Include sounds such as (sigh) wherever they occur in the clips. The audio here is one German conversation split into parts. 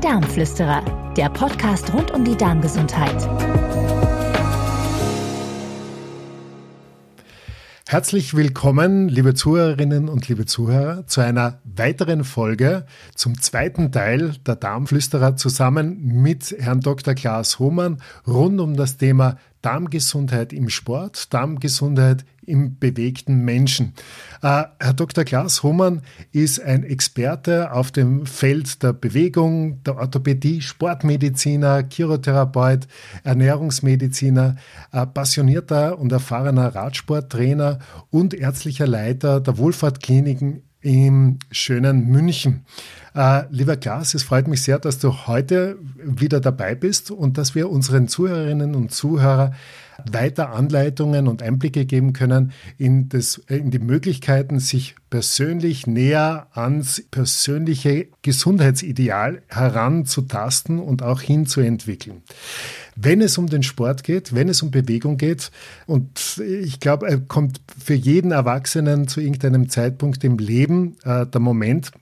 Darmflüsterer, der Podcast rund um die Darmgesundheit. Herzlich willkommen, liebe Zuhörerinnen und liebe Zuhörer, zu einer weiteren Folge zum zweiten Teil der Darmflüsterer zusammen mit Herrn Dr. Klaas Hohmann rund um das Thema Darmgesundheit im Sport, Darmgesundheit im bewegten Menschen. Äh, Herr Dr. Klaas Hohmann ist ein Experte auf dem Feld der Bewegung, der Orthopädie, Sportmediziner, Chirotherapeut, Ernährungsmediziner, äh, passionierter und erfahrener Radsporttrainer und ärztlicher Leiter der Wohlfahrtkliniken im schönen München. Äh, lieber Klaas, es freut mich sehr, dass du heute wieder dabei bist und dass wir unseren Zuhörerinnen und Zuhörern weiter Anleitungen und Einblicke geben können in, das, in die Möglichkeiten, sich persönlich näher ans persönliche Gesundheitsideal heranzutasten und auch hinzuentwickeln. Wenn es um den Sport geht, wenn es um Bewegung geht, und ich glaube, kommt für jeden Erwachsenen zu irgendeinem Zeitpunkt im Leben äh, der Moment,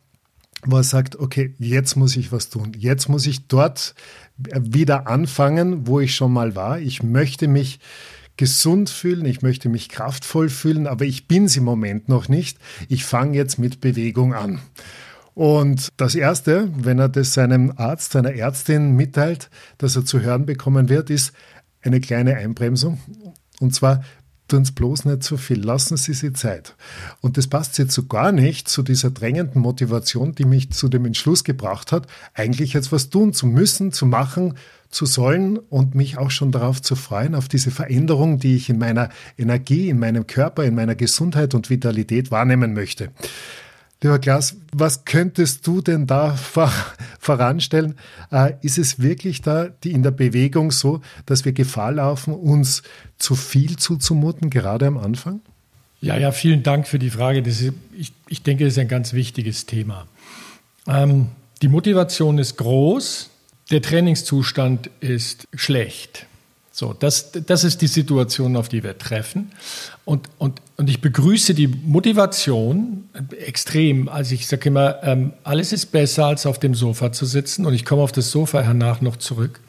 wo er sagt, okay, jetzt muss ich was tun. Jetzt muss ich dort wieder anfangen, wo ich schon mal war. Ich möchte mich gesund fühlen, ich möchte mich kraftvoll fühlen, aber ich bin es im Moment noch nicht. Ich fange jetzt mit Bewegung an. Und das Erste, wenn er das seinem Arzt, seiner Ärztin mitteilt, dass er zu hören bekommen wird, ist eine kleine Einbremsung. Und zwar tun Sie bloß nicht zu viel, lassen Sie sich Zeit. Und das passt jetzt so gar nicht zu dieser drängenden Motivation, die mich zu dem Entschluss gebracht hat, eigentlich jetzt was tun zu müssen, zu machen, zu sollen und mich auch schon darauf zu freuen, auf diese Veränderung, die ich in meiner Energie, in meinem Körper, in meiner Gesundheit und Vitalität wahrnehmen möchte. Lieber Klaas, was könntest du denn da vor, (laughs) voranstellen? Äh, ist es wirklich da in der Bewegung so, dass wir Gefahr laufen, uns zu viel zuzumuten, gerade am Anfang? Ja, ja, vielen Dank für die Frage. Ist, ich, ich, denke, das ist ein ganz wichtiges Thema. Ähm, die Motivation ist groß, der Trainingszustand ist schlecht. So, das, das ist die Situation, auf die wir treffen. Und, und, und ich begrüße die Motivation extrem. Also ich sage immer, ähm, alles ist besser, als auf dem Sofa zu sitzen. Und ich komme auf das Sofa hernach noch zurück.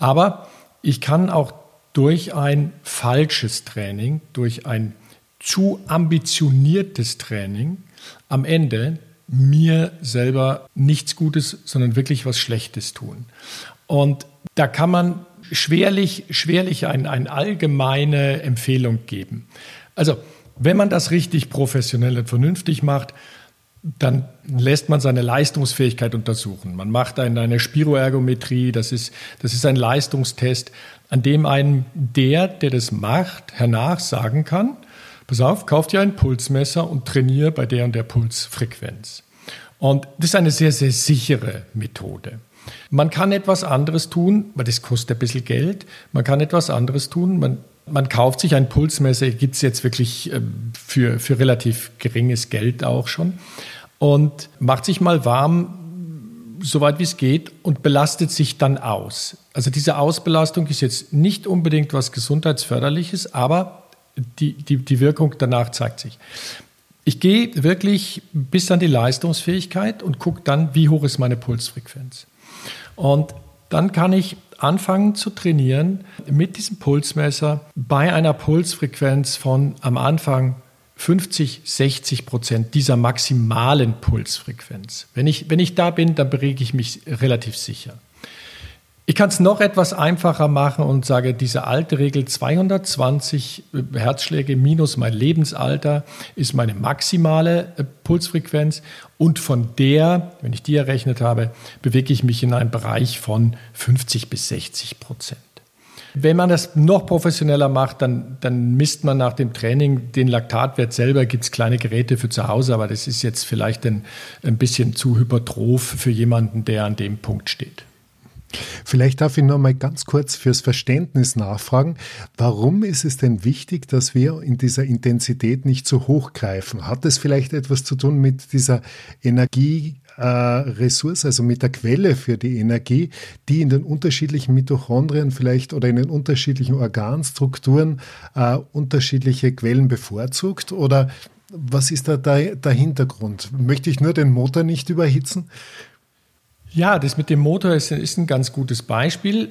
Aber ich kann auch durch ein falsches Training, durch ein zu ambitioniertes Training am Ende mir selber nichts Gutes, sondern wirklich was Schlechtes tun. Und da kann man schwerlich, schwerlich eine ein allgemeine Empfehlung geben. Also, wenn man das richtig professionell und vernünftig macht, dann lässt man seine Leistungsfähigkeit untersuchen. Man macht eine, eine Spiroergometrie, das ist, das ist ein Leistungstest, an dem einem der, der das macht, hernach sagen kann, pass auf, kauft dir ein Pulsmesser und trainiere bei der und der Pulsfrequenz. Und das ist eine sehr, sehr sichere Methode. Man kann etwas anderes tun, weil das kostet ein bisschen Geld. Man kann etwas anderes tun. Man, man kauft sich ein Pulsmesser, gibt es jetzt wirklich ähm, für, für relativ geringes Geld auch schon. Und macht sich mal warm, soweit wie es geht, und belastet sich dann aus. Also diese Ausbelastung ist jetzt nicht unbedingt was Gesundheitsförderliches, aber die, die, die Wirkung danach zeigt sich. Ich gehe wirklich bis an die Leistungsfähigkeit und gucke dann, wie hoch ist meine Pulsfrequenz. Und dann kann ich anfangen zu trainieren mit diesem Pulsmesser bei einer Pulsfrequenz von am Anfang 50, 60 Prozent dieser maximalen Pulsfrequenz. Wenn ich, wenn ich da bin, dann bewege ich mich relativ sicher. Ich kann es noch etwas einfacher machen und sage, diese alte Regel 220 äh, Herzschläge minus mein Lebensalter ist meine maximale äh, Pulsfrequenz und von der, wenn ich die errechnet habe, bewege ich mich in einem Bereich von 50 bis 60 Prozent. Wenn man das noch professioneller macht, dann, dann misst man nach dem Training den Laktatwert selber. Gibt es kleine Geräte für zu Hause, aber das ist jetzt vielleicht ein, ein bisschen zu hypertroph für jemanden, der an dem Punkt steht. Vielleicht darf ich noch mal ganz kurz fürs Verständnis nachfragen. Warum ist es denn wichtig, dass wir in dieser Intensität nicht zu hoch greifen? Hat es vielleicht etwas zu tun mit dieser Energieressource, äh, also mit der Quelle für die Energie, die in den unterschiedlichen Mitochondrien vielleicht oder in den unterschiedlichen Organstrukturen äh, unterschiedliche Quellen bevorzugt? Oder was ist da der, der Hintergrund? Möchte ich nur den Motor nicht überhitzen? Ja, das mit dem Motor ist, ist ein ganz gutes Beispiel.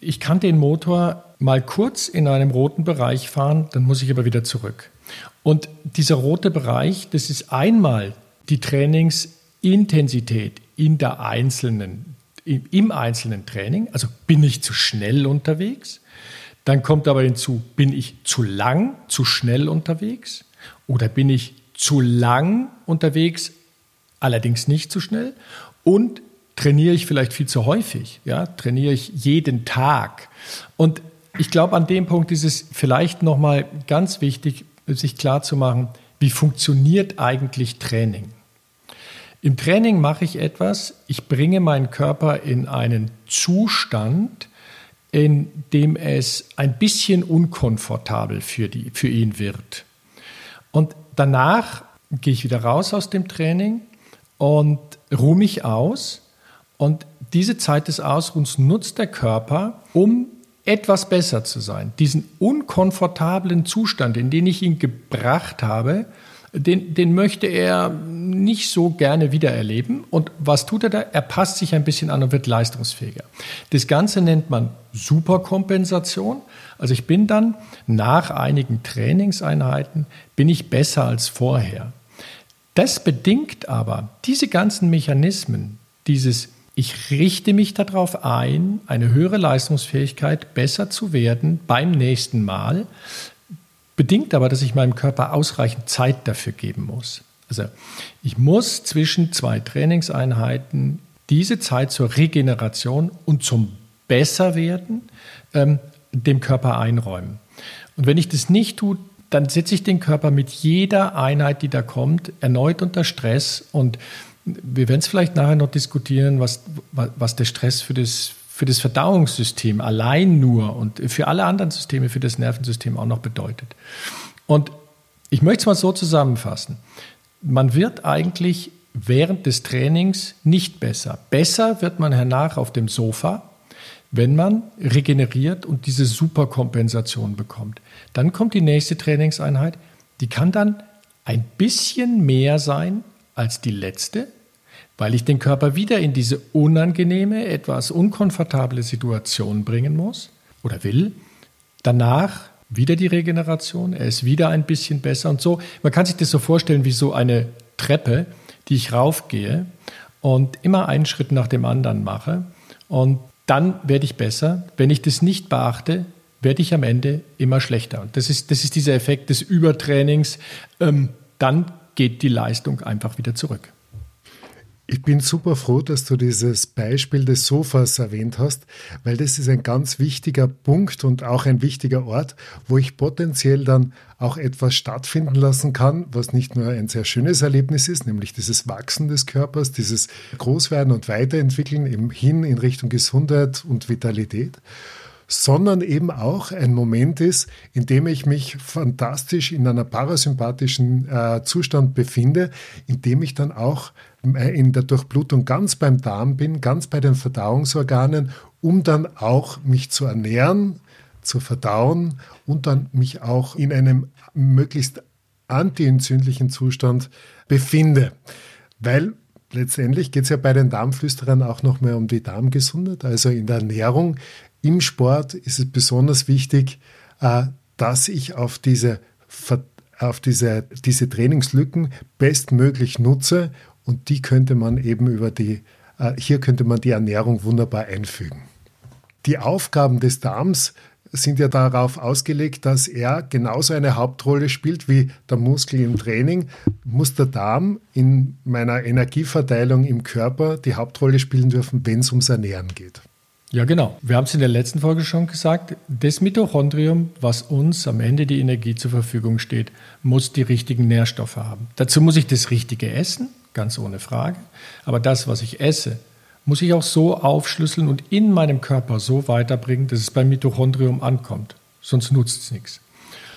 Ich kann den Motor mal kurz in einem roten Bereich fahren, dann muss ich aber wieder zurück. Und dieser rote Bereich, das ist einmal die Trainingsintensität in der einzelnen, im einzelnen Training. Also bin ich zu schnell unterwegs? Dann kommt aber hinzu, bin ich zu lang, zu schnell unterwegs? Oder bin ich zu lang unterwegs, allerdings nicht zu schnell? Und trainiere ich vielleicht viel zu häufig? Ja, trainiere ich jeden Tag? Und ich glaube, an dem Punkt ist es vielleicht nochmal ganz wichtig, sich klarzumachen, wie funktioniert eigentlich Training? Im Training mache ich etwas, ich bringe meinen Körper in einen Zustand, in dem es ein bisschen unkomfortabel für, die, für ihn wird. Und danach gehe ich wieder raus aus dem Training und ruhe mich aus. Und diese Zeit des Ausruhens nutzt der Körper, um etwas besser zu sein. Diesen unkomfortablen Zustand, in den ich ihn gebracht habe, den, den möchte er nicht so gerne wiedererleben. Und was tut er da? Er passt sich ein bisschen an und wird leistungsfähiger. Das Ganze nennt man Superkompensation. Also ich bin dann nach einigen Trainingseinheiten, bin ich besser als vorher. Das bedingt aber diese ganzen Mechanismen, dieses ich richte mich darauf ein, eine höhere Leistungsfähigkeit besser zu werden beim nächsten Mal, bedingt aber, dass ich meinem Körper ausreichend Zeit dafür geben muss. Also ich muss zwischen zwei Trainingseinheiten diese Zeit zur Regeneration und zum Besserwerden ähm, dem Körper einräumen. Und wenn ich das nicht tue, dann setze ich den Körper mit jeder Einheit, die da kommt, erneut unter Stress und wir werden es vielleicht nachher noch diskutieren, was, was der Stress für das, für das Verdauungssystem allein nur und für alle anderen Systeme, für das Nervensystem auch noch bedeutet. Und ich möchte es mal so zusammenfassen. Man wird eigentlich während des Trainings nicht besser. Besser wird man hernach auf dem Sofa, wenn man regeneriert und diese Superkompensation bekommt. Dann kommt die nächste Trainingseinheit, die kann dann ein bisschen mehr sein als die letzte, weil ich den Körper wieder in diese unangenehme, etwas unkomfortable Situation bringen muss oder will. Danach wieder die Regeneration, er ist wieder ein bisschen besser und so. Man kann sich das so vorstellen wie so eine Treppe, die ich raufgehe und immer einen Schritt nach dem anderen mache und dann werde ich besser. Wenn ich das nicht beachte, werde ich am Ende immer schlechter. Und das ist, das ist dieser Effekt des Übertrainings. Ähm, dann geht die Leistung einfach wieder zurück. Ich bin super froh, dass du dieses Beispiel des Sofas erwähnt hast, weil das ist ein ganz wichtiger Punkt und auch ein wichtiger Ort, wo ich potenziell dann auch etwas stattfinden lassen kann, was nicht nur ein sehr schönes Erlebnis ist, nämlich dieses Wachsen des Körpers, dieses Großwerden und Weiterentwickeln eben hin in Richtung Gesundheit und Vitalität, sondern eben auch ein Moment ist, in dem ich mich fantastisch in einer parasympathischen äh, Zustand befinde, in dem ich dann auch äh, in der Durchblutung ganz beim Darm bin, ganz bei den Verdauungsorganen, um dann auch mich zu ernähren, zu verdauen und dann mich auch in einem möglichst antientzündlichen Zustand befinde. Weil letztendlich geht es ja bei den Darmflüsterern auch noch mehr um die Darmgesundheit. Also in der Ernährung im Sport ist es besonders wichtig, äh, dass ich auf diese, auf diese, diese Trainingslücken bestmöglich nutze und die könnte man eben über die, äh, hier könnte man die Ernährung wunderbar einfügen. Die Aufgaben des Darms sind ja darauf ausgelegt, dass er genauso eine Hauptrolle spielt wie der Muskel im Training. Muss der Darm in meiner Energieverteilung im Körper die Hauptrolle spielen dürfen, wenn es ums Ernähren geht. Ja, genau. Wir haben es in der letzten Folge schon gesagt. Das Mitochondrium, was uns am Ende die Energie zur Verfügung steht, muss die richtigen Nährstoffe haben. Dazu muss ich das Richtige essen, ganz ohne Frage. Aber das, was ich esse, muss ich auch so aufschlüsseln und in meinem Körper so weiterbringen, dass es beim Mitochondrium ankommt. Sonst nutzt es nichts.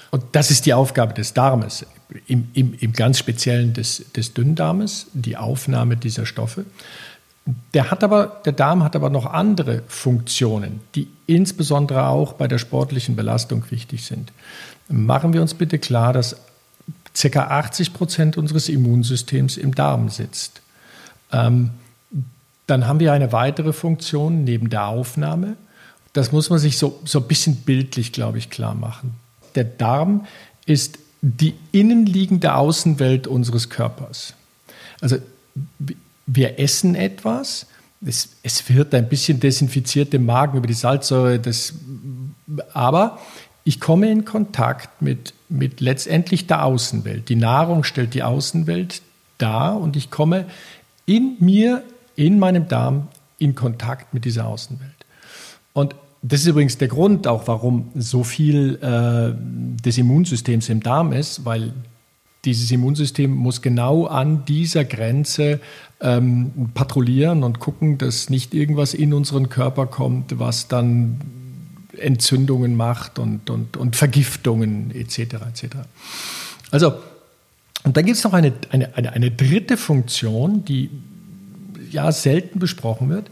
Und das ist die Aufgabe des Darmes, im, im, im ganz Speziellen des, des Dünndarmes, die Aufnahme dieser Stoffe. Der, hat aber, der Darm hat aber noch andere Funktionen, die insbesondere auch bei der sportlichen Belastung wichtig sind. Machen wir uns bitte klar, dass ca. 80 Prozent unseres Immunsystems im Darm sitzt. Ähm, Dann haben wir eine weitere Funktion neben der Aufnahme. Das muss man sich so, so ein bisschen bildlich, glaube ich, klar machen. Der Darm ist die innenliegende Außenwelt unseres Körpers. Also wir essen etwas, es, es, wird ein bisschen desinfiziert im Magen über die Salzsäure, das, aber ich komme in Kontakt mit, mit letztendlich der Außenwelt. Die Nahrung stellt die Außenwelt dar und ich komme in mir, in meinem Darm, in Kontakt mit dieser Außenwelt. Und das ist übrigens der Grund auch, warum so viel äh, des Immunsystems im Darm ist, weil dieses Immunsystem muss genau an dieser Grenze ähm, patrouillieren und gucken, dass nicht irgendwas in unseren Körper kommt, was dann Entzündungen macht und, und, und Vergiftungen etc. etc. Also, und dann gibt es noch eine, eine, eine, eine dritte Funktion, die ja selten besprochen wird.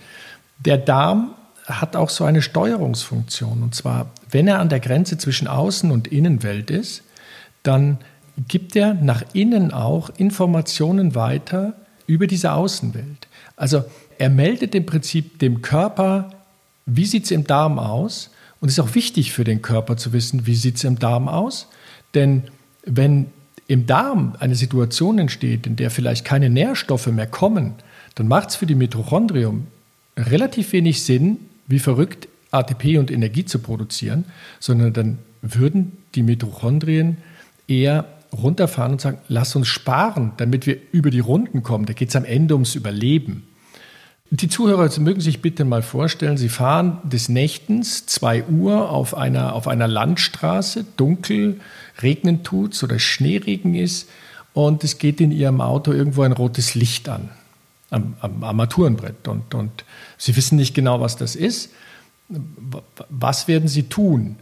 Der Darm hat auch so eine Steuerungsfunktion. Und zwar, wenn er an der Grenze zwischen Außen- und Innenwelt ist, dann gibt er nach innen auch Informationen weiter über diese Außenwelt. Also er meldet im Prinzip dem Körper, wie sieht es im Darm aus. Und es ist auch wichtig für den Körper zu wissen, wie sieht es im Darm aus. Denn wenn im Darm eine Situation entsteht, in der vielleicht keine Nährstoffe mehr kommen, dann macht es für die Mitochondrium relativ wenig Sinn, wie verrückt ATP und Energie zu produzieren, sondern dann würden die Mitochondrien eher runterfahren und sagen, lass uns sparen, damit wir über die Runden kommen. Da geht es am Ende ums Überleben. Die Zuhörer mögen sich bitte mal vorstellen, sie fahren des Nächtens 2 Uhr auf einer, auf einer Landstraße, dunkel, regnen tut's oder Schneeregen ist und es geht in ihrem Auto irgendwo ein rotes Licht an am, am Armaturenbrett und, und sie wissen nicht genau, was das ist. Was werden sie tun?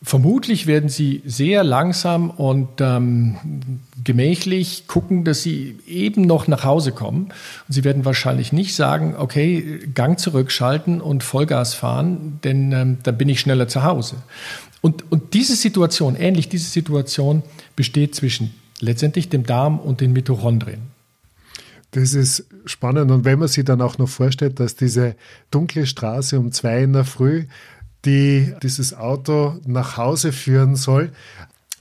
Vermutlich werden sie sehr langsam und ähm, gemächlich gucken, dass sie eben noch nach Hause kommen. Und sie werden wahrscheinlich nicht sagen, okay, Gang zurückschalten und Vollgas fahren, denn ähm, dann bin ich schneller zu Hause. Und, und diese Situation, ähnlich diese Situation, besteht zwischen letztendlich dem Darm und den Mitochondrien. Das ist spannend. Und wenn man sich dann auch noch vorstellt, dass diese dunkle Straße um zwei in der Früh, die dieses Auto nach Hause führen soll,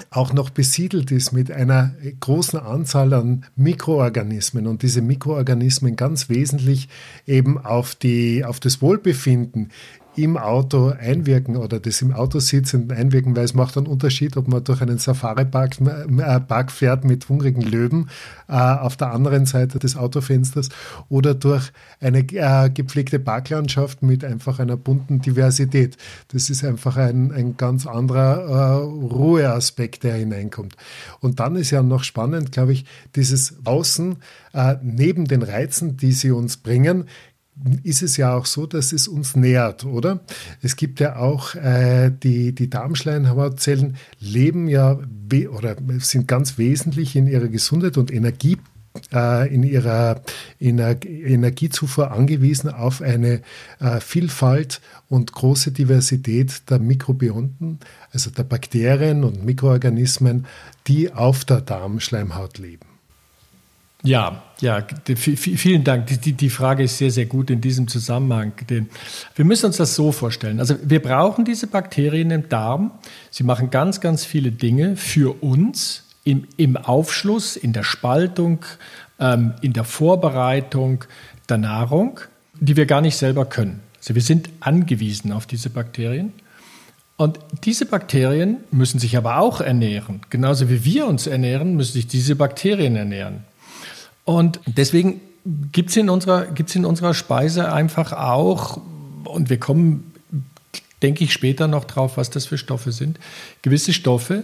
auch noch besiedelt ist mit einer großen Anzahl an Mikroorganismen. Und diese Mikroorganismen ganz wesentlich eben auf, die, auf das Wohlbefinden im Auto einwirken oder das im Auto sitzenden einwirken, weil es macht einen Unterschied, ob man durch einen Safari-Park äh, Park fährt mit hungrigen Löwen äh, auf der anderen Seite des Autofensters oder durch eine äh, gepflegte Parklandschaft mit einfach einer bunten Diversität. Das ist einfach ein, ein ganz anderer äh, Ruheaspekt, der hineinkommt. Und dann ist ja noch spannend, glaube ich, dieses Außen äh, neben den Reizen, die sie uns bringen, ist es ja auch so, dass es uns nährt, oder? Es gibt ja auch äh, die, die Darmschleimhautzellen leben ja oder sind ganz wesentlich in ihrer Gesundheit und Energie äh, in ihrer Ener Energiezufuhr angewiesen auf eine äh, Vielfalt und große Diversität der Mikrobionten, also der Bakterien und Mikroorganismen, die auf der Darmschleimhaut leben. Ja, ja, vielen Dank. Die, die Frage ist sehr, sehr gut in diesem Zusammenhang. Wir müssen uns das so vorstellen. Also wir brauchen diese Bakterien im Darm. Sie machen ganz, ganz viele Dinge für uns im, im Aufschluss, in der Spaltung, ähm, in der Vorbereitung der Nahrung, die wir gar nicht selber können. Also wir sind angewiesen auf diese Bakterien. Und diese Bakterien müssen sich aber auch ernähren. Genauso wie wir uns ernähren, müssen sich diese Bakterien ernähren. Und deswegen gibt es in, unserer, in unserer Speise einfach auch, und wir kommen, denke ich, später noch drauf, was das für Stoffe sind, gewisse Stoffe,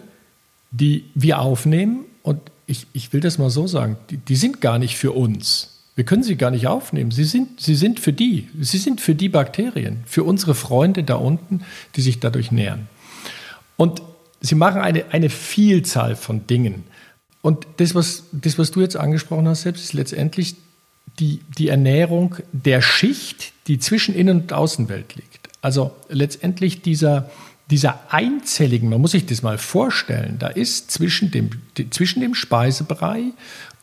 die wir aufnehmen. Und ich, ich will das mal so sagen, die, die sind gar nicht für uns. Wir können sie gar nicht aufnehmen. Sie sind, sie sind für die. Sie sind für die Bakterien, für unsere Freunde da unten, die sich dadurch nähern. Und sie machen eine, eine Vielzahl von Dingen. Und das was, das, was du jetzt angesprochen hast, selbst, ist letztendlich die, die Ernährung der Schicht, die zwischen Innen- und Außenwelt liegt. Also letztendlich dieser, dieser einzelligen, man muss sich das mal vorstellen, da ist zwischen dem, zwischen dem Speisebrei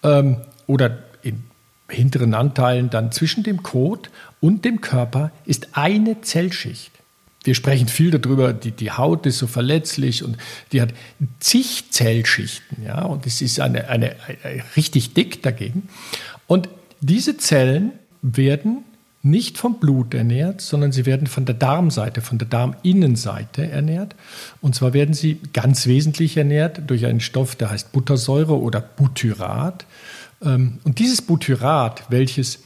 ähm, oder in hinteren Anteilen dann zwischen dem Kot und dem Körper ist eine Zellschicht. Wir sprechen viel darüber, die, die Haut ist so verletzlich und die hat zig Zellschichten, ja, und es ist eine, eine, eine richtig dick dagegen. Und diese Zellen werden nicht vom Blut ernährt, sondern sie werden von der Darmseite, von der Darminnenseite ernährt. Und zwar werden sie ganz wesentlich ernährt durch einen Stoff, der heißt Buttersäure oder Butyrat. Ähm, und dieses Butyrat, welches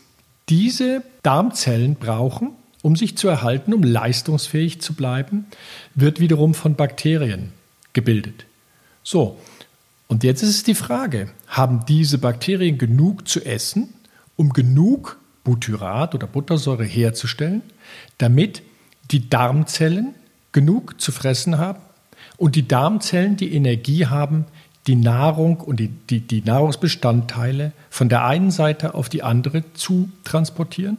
diese Darmzellen brauchen, um sich zu erhalten, um leistungsfähig zu bleiben, wird wiederum von Bakterien gebildet. So, und jetzt ist es die Frage, haben diese Bakterien genug zu essen, um genug Butyrat oder Buttersäure herzustellen, damit die Darmzellen genug zu fressen haben und die Darmzellen die Energie haben, die Nahrung und die, die, die Nahrungsbestandteile von der einen Seite auf die andere zu transportieren.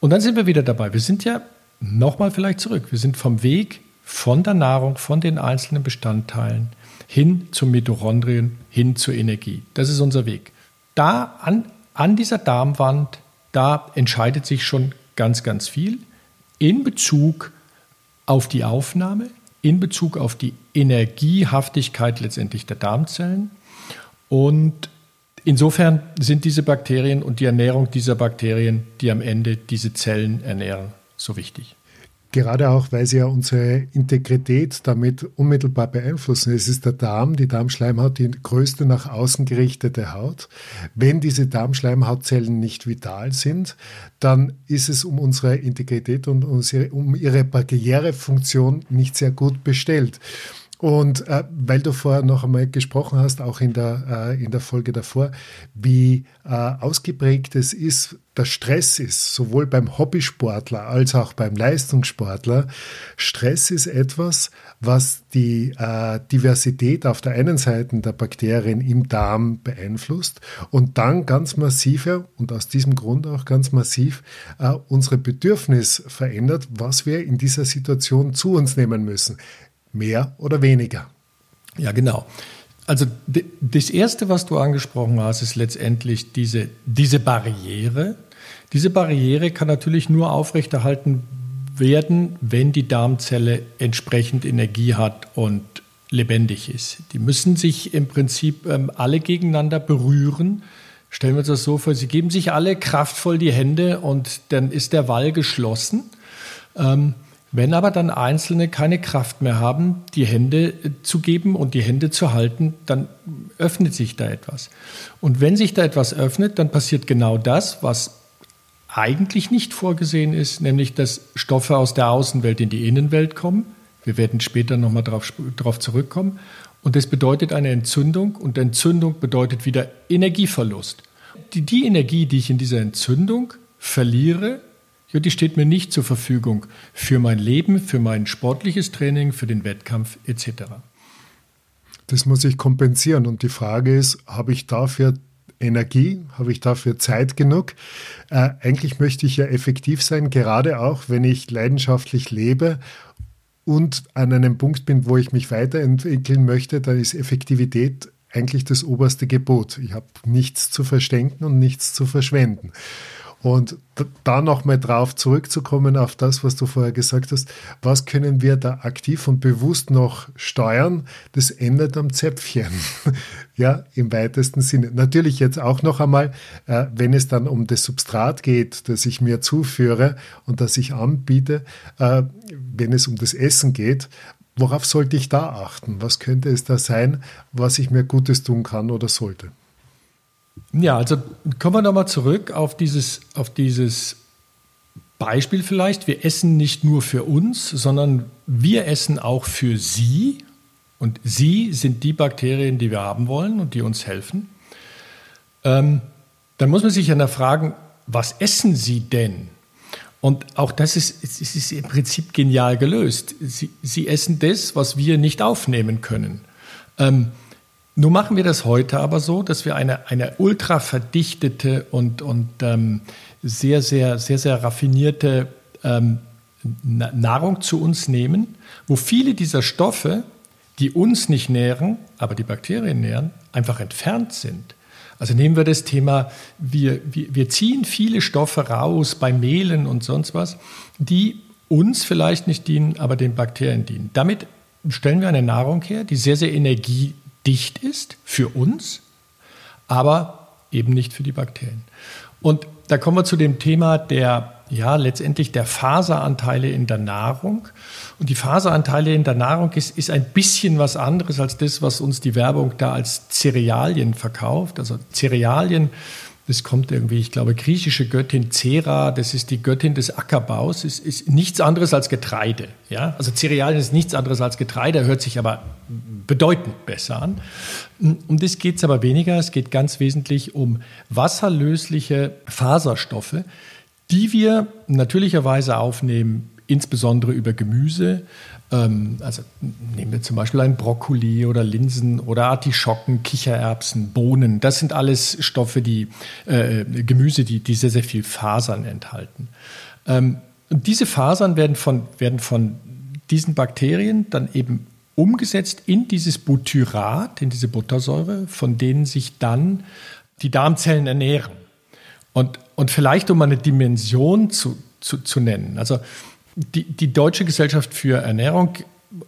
Und dann sind wir wieder dabei. Wir sind ja nochmal vielleicht zurück. Wir sind vom Weg von der Nahrung, von den einzelnen Bestandteilen hin zum Mitochondrien, hin zur Energie. Das ist unser Weg. Da an, an dieser Darmwand da entscheidet sich schon ganz, ganz viel in Bezug auf die Aufnahme, in Bezug auf die Energiehaftigkeit letztendlich der Darmzellen. Und insofern sind diese Bakterien und die Ernährung dieser Bakterien, die am Ende diese Zellen ernähren, so wichtig. Gerade auch, weil sie ja unsere Integrität damit unmittelbar beeinflussen. Es ist der Darm, die Darmschleimhaut, die größte nach außen gerichtete Haut. Wenn diese Darmschleimhautzellen nicht vital sind, dann ist es um unsere Integrität und um ihre Barrierefunktion nicht sehr gut bestellt. Und äh, weil du vorher noch einmal gesprochen hast, auch in der, äh, in der Folge davor, wie äh, ausgeprägt es ist, der Stress ist, sowohl beim Hobbysportler als auch beim Leistungssportler. Stress ist etwas, was die äh, Diversität auf der einen Seite der Bakterien im Darm beeinflusst und dann ganz massive und aus diesem Grund auch ganz massiv äh, unsere Bedürfnis verändert, was wir in dieser Situation zu uns nehmen müssen mehr oder weniger. Ja, genau. Also das Erste, was du angesprochen hast, ist letztendlich diese, diese Barriere. Diese Barriere kann natürlich nur aufrechterhalten werden, wenn die Darmzelle entsprechend Energie hat und lebendig ist. Die müssen sich im Prinzip ähm, alle gegeneinander berühren. Stellen wir uns das so vor, sie geben sich alle kraftvoll die Hände und dann ist der Wall geschlossen. Ähm, wenn aber dann Einzelne keine Kraft mehr haben, die Hände äh, zu geben und die Hände zu halten, dann öffnet sich da etwas. Und wenn sich da etwas öffnet, dann passiert genau das, was eigentlich nicht vorgesehen ist, nämlich dass Stoffe aus der Außenwelt in die Innenwelt kommen. Wir werden später nochmal darauf, darauf zurückkommen. Und das bedeutet eine Entzündung und Entzündung bedeutet wieder Energieverlust. Die, die Energie, die ich in dieser Entzündung verliere, ja, die steht mir nicht zur Verfügung für mein Leben, für mein sportliches Training, für den Wettkampf etc. Das muss ich kompensieren. Und die Frage ist, habe ich dafür Energie? Habe ich dafür Zeit genug? Äh, eigentlich möchte ich ja effektiv sein, gerade auch, wenn ich leidenschaftlich lebe und an einem Punkt bin, wo ich mich weiterentwickeln möchte, dann ist Effektivität eigentlich das oberste Gebot. Ich habe nichts zu verstenken und nichts zu verschwenden. Und da nochmal drauf zurückzukommen auf das, was du vorher gesagt hast, was können wir da aktiv und bewusst noch steuern? Das ändert am Zäpfchen. (laughs) ja, im weitesten Sinne. Natürlich jetzt auch noch einmal, äh, wenn es dann um das Substrat geht, das ich mir zuführe und das ich anbiete, äh, wenn es um das Essen geht, worauf sollte ich da achten? Was könnte es da sein, was ich mir Gutes tun kann oder sollte? Ja, also kommen wir nochmal zurück auf dieses, auf dieses Beispiel vielleicht. Wir essen nicht nur für uns, sondern wir essen auch für Sie. Und Sie sind die Bakterien, die wir haben wollen und die uns helfen. Ähm, dann muss man sich ja fragen, was essen Sie denn? Und auch das ist, es ist im Prinzip genial gelöst. Sie, Sie essen das, was wir nicht aufnehmen können. Ähm, nun machen wir das heute aber so, dass wir eine, eine ultra verdichtete und, und ähm, sehr, sehr, sehr, sehr raffinierte ähm, Nahrung zu uns nehmen, wo viele dieser Stoffe, die uns nicht nähren, aber die Bakterien nähren, einfach entfernt sind. Also nehmen wir das Thema, wir, wir, wir ziehen viele Stoffe raus bei Mehlen und sonst was, die uns vielleicht nicht dienen, aber den Bakterien dienen. Damit stellen wir eine Nahrung her, die sehr, sehr energiedicht ist für uns, aber eben nicht für die Bakterien. Und da kommen wir zu dem Thema der, ja, letztendlich der Faseranteile in der Nahrung. Und die Faseranteile in der Nahrung ist, ist ein bisschen was anderes als das, was uns die Werbung da als Cerealien verkauft. Also Cerealien das kommt irgendwie, ich glaube, griechische Göttin Cera, das ist die Göttin des Ackerbaus, ist, ist nichts anderes als Getreide. Ja? Also Cerealien ist nichts anderes als Getreide, hört sich aber bedeutend besser an. Um das geht es aber weniger, es geht ganz wesentlich um wasserlösliche Faserstoffe, die wir natürlicherweise aufnehmen, insbesondere über Gemüse, ähm, also nehmen wir zum Beispiel ein Brokkoli oder Linsen oder Artischocken, Kichererbsen, Bohnen. Das sind alles Stoffe, die äh, Gemüse, die, die sehr, sehr viel Fasern enthalten. Ähm, und diese Fasern werden von, werden von diesen Bakterien dann eben umgesetzt in dieses Butyrat, in diese Buttersäure, von denen sich dann die Darmzellen ernähren. Und, und vielleicht um eine Dimension zu, zu, zu nennen. Also die, die Deutsche Gesellschaft für Ernährung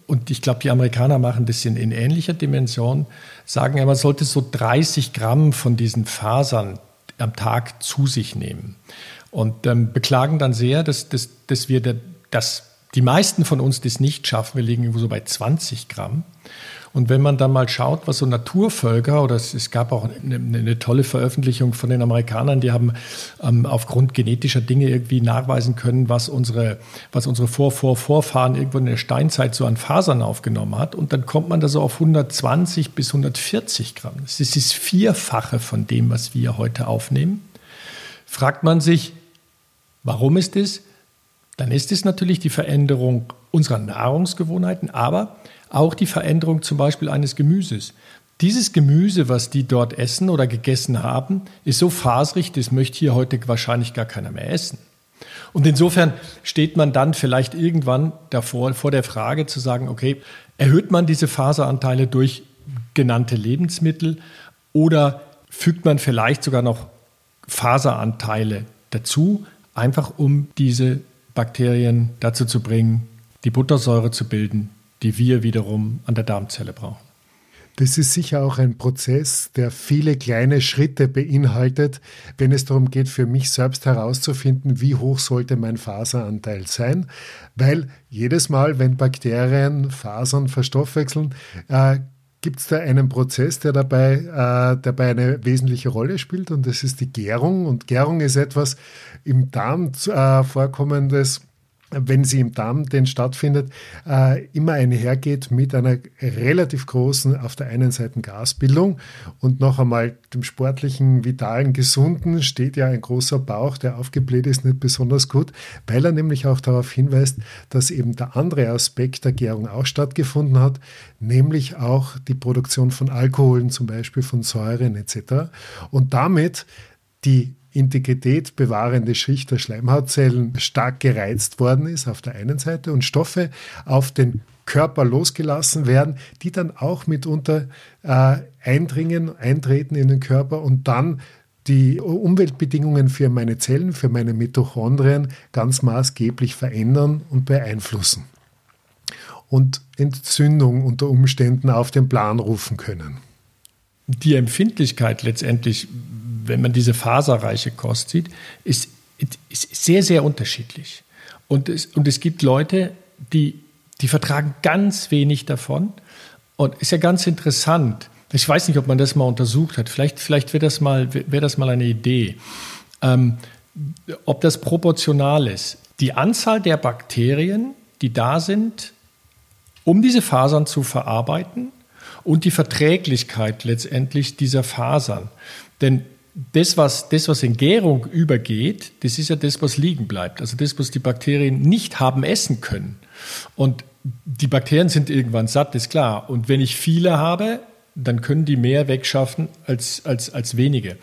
und ich glaube, die Amerikaner machen das in, in ähnlicher Dimension, sagen ja, man sollte so 30 Gramm von diesen Fasern am Tag zu sich nehmen. Und ähm, beklagen dann sehr, dass, dass, dass wir da, dass die meisten von uns das nicht schaffen. Wir liegen irgendwo so bei 20 Gramm. Und wenn man dann mal schaut, was so Naturvölker, oder es, es gab auch eine, eine, tolle Veröffentlichung von den Amerikanern, die haben ähm, aufgrund genetischer Dinge irgendwie nachweisen können, was unsere, was unsere Vor-, Vor-, Vorfahren irgendwo in der Steinzeit so an Fasern aufgenommen hat. Und dann kommt man da so auf 120 bis 140 Gramm. Das ist das Vierfache von dem, was wir heute aufnehmen. Fragt man sich, warum ist das? Dann ist es natürlich die Veränderung unserer Nahrungsgewohnheiten, aber auch die Veränderung zum Beispiel eines Gemüses. Dieses Gemüse, was die dort essen oder gegessen haben, ist so faserig, das möchte hier heute wahrscheinlich gar keiner mehr essen. Und insofern steht man dann vielleicht irgendwann davor, vor der Frage zu sagen, okay, erhöht man diese Faseranteile durch genannte Lebensmittel oder fügt man vielleicht sogar noch Faseranteile dazu, einfach um diese Bakterien dazu zu bringen, die Buttersäure zu bilden, die wir wiederum an der Darmzelle brauchen. Das ist sicher auch ein Prozess, der viele kleine Schritte beinhaltet, wenn es darum geht, für mich selbst herauszufinden, wie hoch sollte mein Faseranteil sein. Weil jedes Mal, wenn Bakterien Fasern verstoffwechseln, äh, gibt es da einen Prozess, der dabei, äh, dabei eine wesentliche Rolle spielt und das ist die Gärung. Und Gärung ist etwas im Darm äh, vorkommendes wenn sie im Darm denn stattfindet, äh, immer einhergeht mit einer relativ großen, auf der einen Seite Gasbildung und noch einmal dem sportlichen, vitalen, gesunden steht ja ein großer Bauch, der aufgebläht ist, nicht besonders gut, weil er nämlich auch darauf hinweist, dass eben der andere Aspekt der Gärung auch stattgefunden hat, nämlich auch die Produktion von Alkoholen, zum Beispiel von Säuren etc. Und damit die Integrität bewahrende Schicht der Schleimhautzellen stark gereizt worden ist auf der einen Seite und Stoffe auf den Körper losgelassen werden, die dann auch mitunter äh, eindringen, eintreten in den Körper und dann die Umweltbedingungen für meine Zellen, für meine Mitochondrien ganz maßgeblich verändern und beeinflussen und Entzündung unter Umständen auf den Plan rufen können. Die Empfindlichkeit letztendlich wenn man diese faserreiche Kost sieht, ist, ist sehr, sehr unterschiedlich. Und es, und es gibt Leute, die, die vertragen ganz wenig davon. Und ist ja ganz interessant. Ich weiß nicht, ob man das mal untersucht hat. Vielleicht, vielleicht wäre das, mal, wär das mal eine Idee. Ähm, ob das proportional ist. Die Anzahl der Bakterien, die da sind, um diese Fasern zu verarbeiten und die Verträglichkeit letztendlich dieser Fasern. Denn das was, das, was in Gärung übergeht, das ist ja das, was liegen bleibt. Also das, was die Bakterien nicht haben essen können. Und die Bakterien sind irgendwann satt, ist klar. Und wenn ich viele habe, dann können die mehr wegschaffen als, als, als wenige.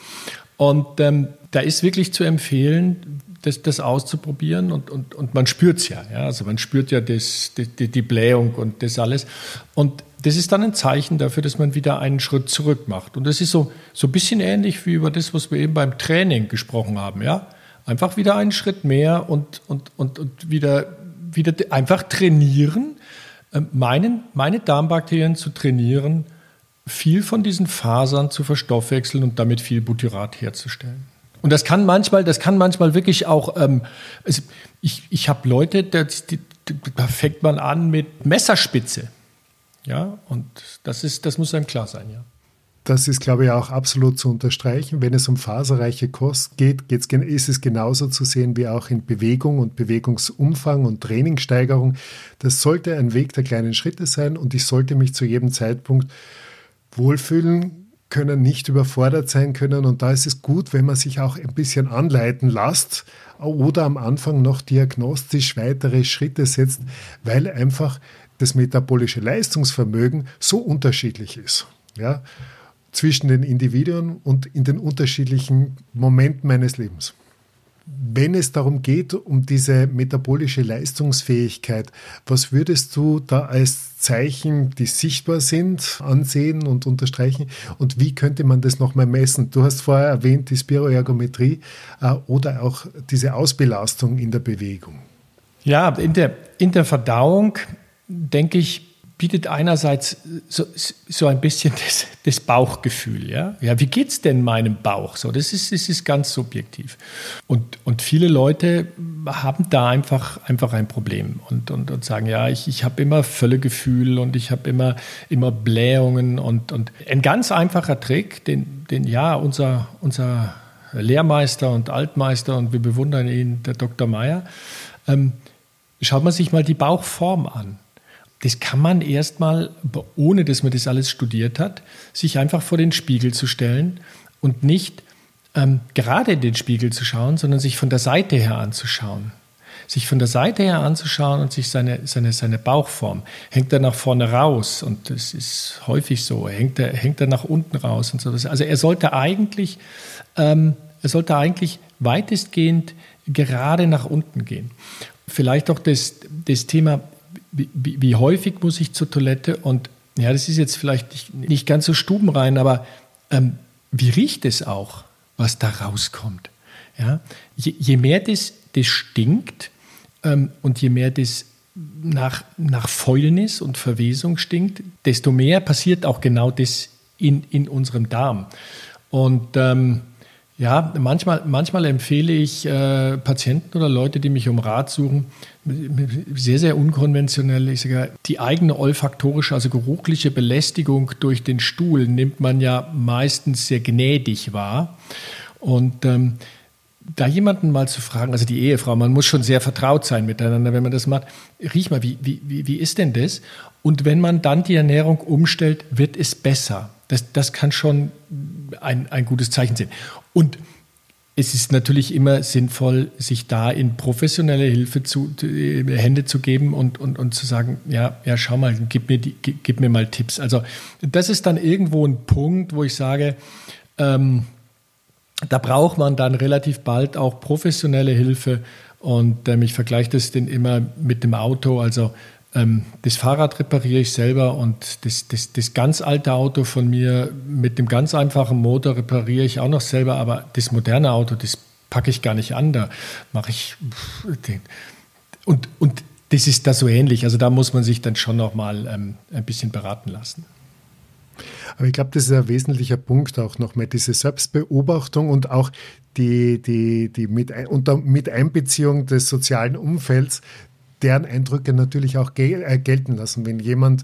Und ähm, da ist wirklich zu empfehlen, das, das auszuprobieren und, und, und man spürt es ja, ja. Also man spürt ja das, die, die Blähung und das alles. Und das ist dann ein Zeichen dafür, dass man wieder einen Schritt zurück macht. Und das ist so, so ein bisschen ähnlich wie über das, was wir eben beim Training gesprochen haben. Ja? Einfach wieder einen Schritt mehr und, und, und, und wieder, wieder einfach trainieren, ähm, meinen, meine Darmbakterien zu trainieren, viel von diesen Fasern zu verstoffwechseln und damit viel Butyrat herzustellen. Und das kann manchmal, das kann manchmal wirklich auch, ähm, also ich, ich habe Leute, die, da fängt man an mit Messerspitze. Ja, und das, ist, das muss einem klar sein, ja. Das ist, glaube ich, auch absolut zu unterstreichen. Wenn es um faserreiche Kost geht, geht's, ist es genauso zu sehen wie auch in Bewegung und Bewegungsumfang und Trainingssteigerung. Das sollte ein Weg der kleinen Schritte sein und ich sollte mich zu jedem Zeitpunkt wohlfühlen können, nicht überfordert sein können. Und da ist es gut, wenn man sich auch ein bisschen anleiten lässt oder am Anfang noch diagnostisch weitere Schritte setzt, weil einfach das metabolische Leistungsvermögen so unterschiedlich ist. Ja, zwischen den Individuen und in den unterschiedlichen Momenten meines Lebens. Wenn es darum geht, um diese metabolische Leistungsfähigkeit, was würdest du da als Zeichen, die sichtbar sind, ansehen und unterstreichen? Und wie könnte man das nochmal messen? Du hast vorher erwähnt, die Spiroergometrie äh, oder auch diese Ausbelastung in der Bewegung. Ja, in der, in der Verdauung denke ich, bietet einerseits so, so ein bisschen das, das, Bauchgefühl. Ja? ja, wie geht es denn meinem Bauch? So, das, ist, das ist ganz subjektiv. Und, und viele Leute haben da einfach, einfach ein Problem und, und, und sagen, ja, ich, ich habe immer Völlegefühl und ich habe immer, immer Blähungen. Und, und ein ganz einfacher Trick, den, den ja unser, unser Lehrmeister und Altmeister, und wir bewundern ihn, der Dr. Meyer, ähm, schaut man sich mal die Bauchform an das kann man erstmal, ohne dass man das alles studiert hat, sich einfach vor den Spiegel zu stellen und nicht ähm, gerade in den Spiegel zu schauen, sondern sich von der Seite her anzuschauen. Sich von der Seite her anzuschauen und sich seine, seine, seine Bauchform. Hängt er nach vorne raus und das ist häufig so, hängt er, hängt er nach unten raus und so. Also er sollte eigentlich, ähm, er sollte eigentlich weitestgehend gerade nach unten gehen. Vielleicht auch das, das Thema wie, wie, häufig muss ich zur Toilette? Und ja, das ist jetzt vielleicht nicht, nicht ganz so stubenrein, aber ähm, wie riecht es auch, was da rauskommt? Ja? Je, je mehr das, das stinkt ähm, und je mehr das nach, nach Fäulnis und Verwesung stinkt, desto mehr passiert auch genau das in, in unserem Darm. Und ähm, ja, manchmal, manchmal empfehle ich äh, Patienten oder Leute, die mich um Rat suchen, sehr, sehr unkonventionell. Ich sage, die eigene olfaktorische, also geruchliche Belästigung durch den Stuhl nimmt man ja meistens sehr gnädig wahr. Und ähm, da jemanden mal zu fragen, also die Ehefrau, man muss schon sehr vertraut sein miteinander, wenn man das macht. Riech mal, wie, wie, wie ist denn das? Und wenn man dann die Ernährung umstellt, wird es besser. Das, das kann schon ein, ein gutes Zeichen sein. Und es ist natürlich immer sinnvoll, sich da in professionelle Hilfe zu, äh, Hände zu geben und, und, und zu sagen, ja, ja, schau mal, gib mir, die, gib mir mal Tipps. Also das ist dann irgendwo ein Punkt, wo ich sage, ähm, da braucht man dann relativ bald auch professionelle Hilfe. Und ähm, ich vergleiche das denn immer mit dem Auto. Also das Fahrrad repariere ich selber und das, das, das ganz alte Auto von mir mit dem ganz einfachen Motor repariere ich auch noch selber, aber das moderne Auto, das packe ich gar nicht an, da mache ich. Und, und das ist da so ähnlich. Also da muss man sich dann schon noch mal ähm, ein bisschen beraten lassen. Aber ich glaube, das ist ein wesentlicher Punkt auch nochmal, diese Selbstbeobachtung und auch die, die, die mit, unter, mit Einbeziehung des sozialen Umfelds, deren Eindrücke natürlich auch äh, gelten lassen. Wenn jemand,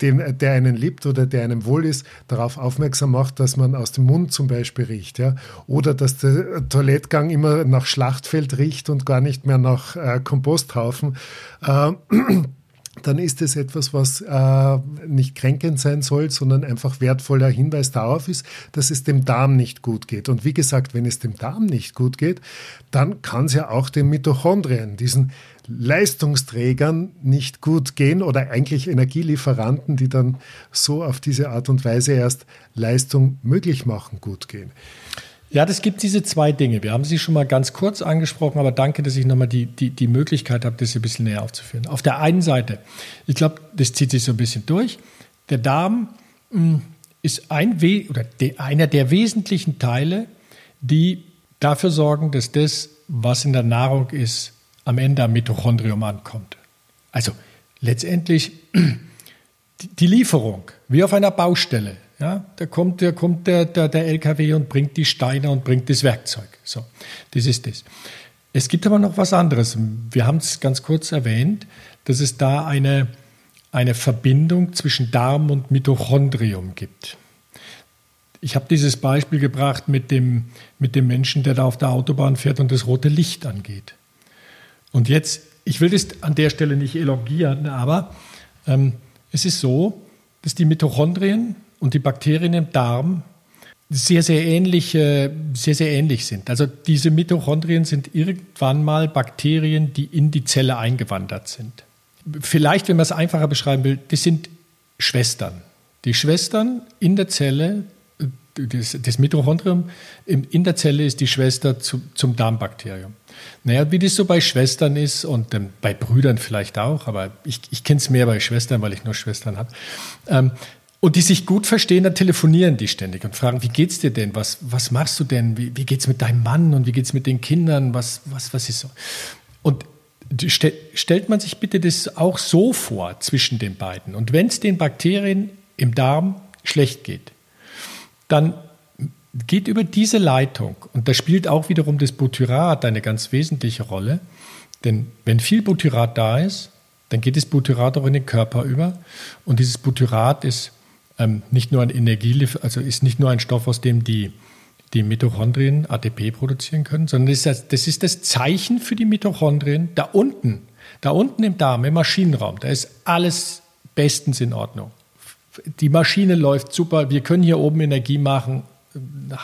den, der einen liebt oder der einem wohl ist, darauf aufmerksam macht, dass man aus dem Mund zum Beispiel riecht, ja, oder dass der Toilettgang immer nach Schlachtfeld riecht und gar nicht mehr nach äh, Komposthaufen. Äh, dann ist es etwas, was äh, nicht kränkend sein soll, sondern einfach wertvoller Hinweis darauf ist, dass es dem Darm nicht gut geht. Und wie gesagt, wenn es dem Darm nicht gut geht, dann kann es ja auch den Mitochondrien, diesen Leistungsträgern nicht gut gehen oder eigentlich Energielieferanten, die dann so auf diese Art und Weise erst Leistung möglich machen, gut gehen. Ja, das gibt diese zwei Dinge. Wir haben sie schon mal ganz kurz angesprochen, aber danke, dass ich nochmal die, die, die Möglichkeit habe, das ein bisschen näher aufzuführen. Auf der einen Seite, ich glaube, das zieht sich so ein bisschen durch. Der Darm mh, ist ein We oder de einer der wesentlichen Teile, die dafür sorgen, dass das, was in der Nahrung ist, am Ende am Mitochondrium ankommt. Also letztendlich (clears throat) die Lieferung, wie auf einer Baustelle. Ja, da kommt, da kommt der, der, der LKW und bringt die Steine und bringt das Werkzeug. So, das ist das. Es gibt aber noch was anderes. Wir haben es ganz kurz erwähnt, dass es da eine, eine Verbindung zwischen Darm und Mitochondrium gibt. Ich habe dieses Beispiel gebracht mit dem, mit dem Menschen, der da auf der Autobahn fährt und das rote Licht angeht. Und jetzt, ich will das an der Stelle nicht elogieren, aber ähm, es ist so, dass die Mitochondrien und die Bakterien im Darm sehr, sehr ähnlich, sehr, sehr ähnlich sind. Also diese Mitochondrien sind irgendwann mal Bakterien, die in die Zelle eingewandert sind. Vielleicht, wenn man es einfacher beschreiben will, das sind Schwestern. Die Schwestern in der Zelle, das, das Mitochondrium in der Zelle ist die Schwester zu, zum Darmbakterium. Naja, wie das so bei Schwestern ist und ähm, bei Brüdern vielleicht auch, aber ich, ich kenne es mehr bei Schwestern, weil ich nur Schwestern habe. Ähm, und die sich gut verstehen, dann telefonieren die ständig und fragen, wie geht's dir denn? Was, was machst du denn? Wie, wie geht's mit deinem Mann und wie geht's mit den Kindern? Was, was, was ist so? Und st stellt man sich bitte das auch so vor zwischen den beiden. Und wenn es den Bakterien im Darm schlecht geht, dann geht über diese Leitung, und da spielt auch wiederum das Butyrat eine ganz wesentliche Rolle, denn wenn viel Butyrat da ist, dann geht das Butyrat auch in den Körper über. Und dieses Butyrat ist ähm, nicht nur ein Energieliefer, also ist nicht nur ein Stoff, aus dem die, die Mitochondrien ATP produzieren können, sondern das ist, das, das ist das Zeichen für die Mitochondrien da unten, da unten im Darm, im Maschinenraum. Da ist alles bestens in Ordnung. Die Maschine läuft super, wir können hier oben Energie machen,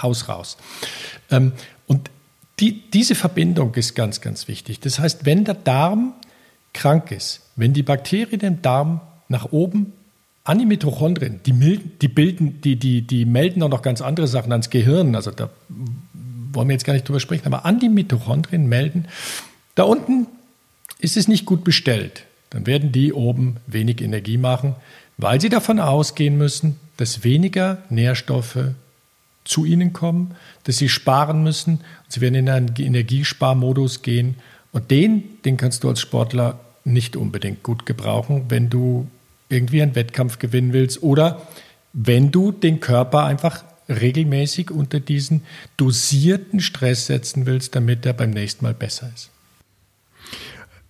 Haus raus. Ähm, und die, diese Verbindung ist ganz, ganz wichtig. Das heißt, wenn der Darm krank ist, wenn die Bakterien im Darm nach oben an die die, bilden, die, die, die melden auch noch ganz andere Sachen ans Gehirn. Also da wollen wir jetzt gar nicht drüber sprechen, aber an die Mitochondrien melden, da unten ist es nicht gut bestellt. Dann werden die oben wenig Energie machen, weil sie davon ausgehen müssen, dass weniger Nährstoffe zu ihnen kommen, dass sie sparen müssen. Sie werden in einen Energiesparmodus gehen. Und den, den kannst du als Sportler nicht unbedingt gut gebrauchen, wenn du irgendwie einen Wettkampf gewinnen willst oder wenn du den Körper einfach regelmäßig unter diesen dosierten Stress setzen willst, damit er beim nächsten Mal besser ist.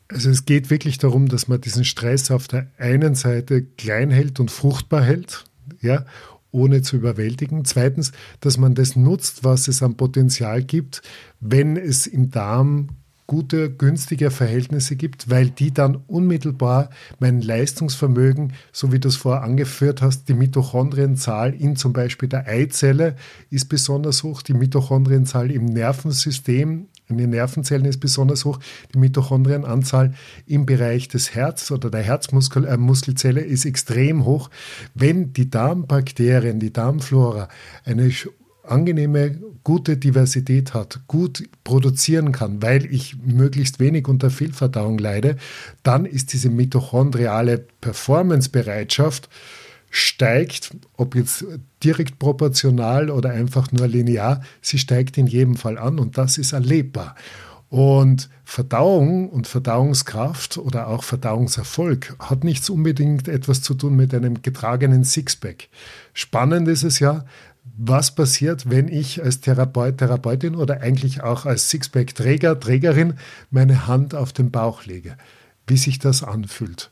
Also es geht wirklich darum, dass man diesen Stress auf der einen Seite klein hält und fruchtbar hält, ja, ohne zu überwältigen. Zweitens, dass man das nutzt, was es an Potenzial gibt, wenn es im Darm gute, günstige Verhältnisse gibt, weil die dann unmittelbar mein Leistungsvermögen, so wie du es vorher angeführt hast, die Mitochondrienzahl in zum Beispiel der Eizelle ist besonders hoch, die Mitochondrienzahl im Nervensystem in den Nervenzellen ist besonders hoch. Die Mitochondrienanzahl im Bereich des Herz oder der Herzmuskelzelle äh, ist extrem hoch. Wenn die Darmbakterien, die Darmflora eine angenehme, gute Diversität hat, gut produzieren kann, weil ich möglichst wenig unter Fehlverdauung leide, dann ist diese mitochondriale Performancebereitschaft steigt, ob jetzt direkt proportional oder einfach nur linear, sie steigt in jedem Fall an und das ist erlebbar. Und Verdauung und Verdauungskraft oder auch Verdauungserfolg hat nichts unbedingt etwas zu tun mit einem getragenen Sixpack. Spannend ist es ja, was passiert, wenn ich als Therapeut, Therapeutin oder eigentlich auch als Sixpack-Träger, Trägerin meine Hand auf den Bauch lege, wie sich das anfühlt.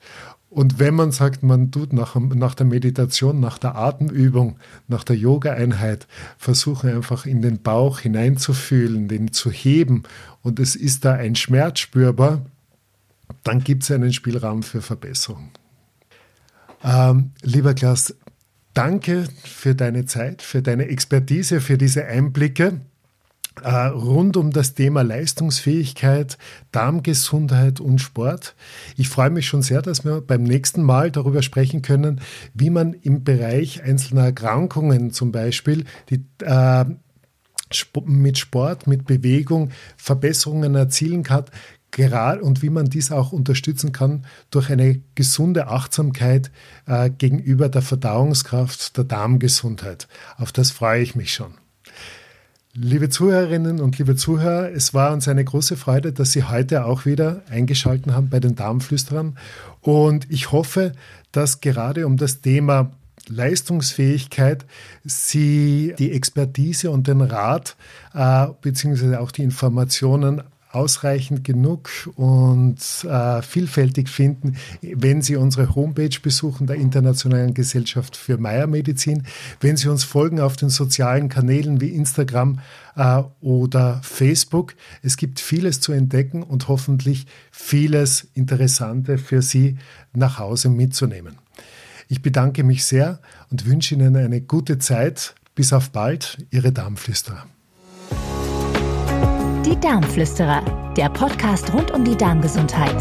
Und wenn man sagt, man tut nach, nach der Meditation, nach der Atemübung, nach der Yoga-Einheit, versuche einfach in den Bauch hineinzufühlen, den zu heben und es ist da ein Schmerz spürbar, dann gibt es einen Spielraum für Verbesserung. Ähm, lieber Klaas, danke für deine Zeit, für deine Expertise, für diese Einblicke äh, rund um das Thema Leistungsfähigkeit, Darmgesundheit und Sport. Ich freue mich schon sehr, dass wir beim nächsten Mal darüber sprechen können, wie man im Bereich einzelner Erkrankungen zum Beispiel die äh, mit Sport, mit Bewegung Verbesserungen erzielen kann, und wie man dies auch unterstützen kann durch eine gesunde Achtsamkeit äh, gegenüber der Verdauungskraft der Darmgesundheit. Auf das freue ich mich schon. Liebe Zuhörerinnen und liebe Zuhörer, es war uns eine große Freude, dass Sie heute auch wieder eingeschaltet haben bei den Darmflüsterern. Und ich hoffe, dass gerade um das Thema Leistungsfähigkeit Sie die Expertise und den Rat äh, beziehungsweise auch die Informationen ausreichend genug und äh, vielfältig finden, wenn Sie unsere Homepage besuchen der Internationalen Gesellschaft für Meiermedizin, wenn Sie uns folgen auf den sozialen Kanälen wie Instagram äh, oder Facebook. Es gibt vieles zu entdecken und hoffentlich vieles Interessante für Sie nach Hause mitzunehmen. Ich bedanke mich sehr und wünsche Ihnen eine gute Zeit. Bis auf bald, Ihre Darmflüsterer. Die Darmflüsterer, der Podcast rund um die Darmgesundheit.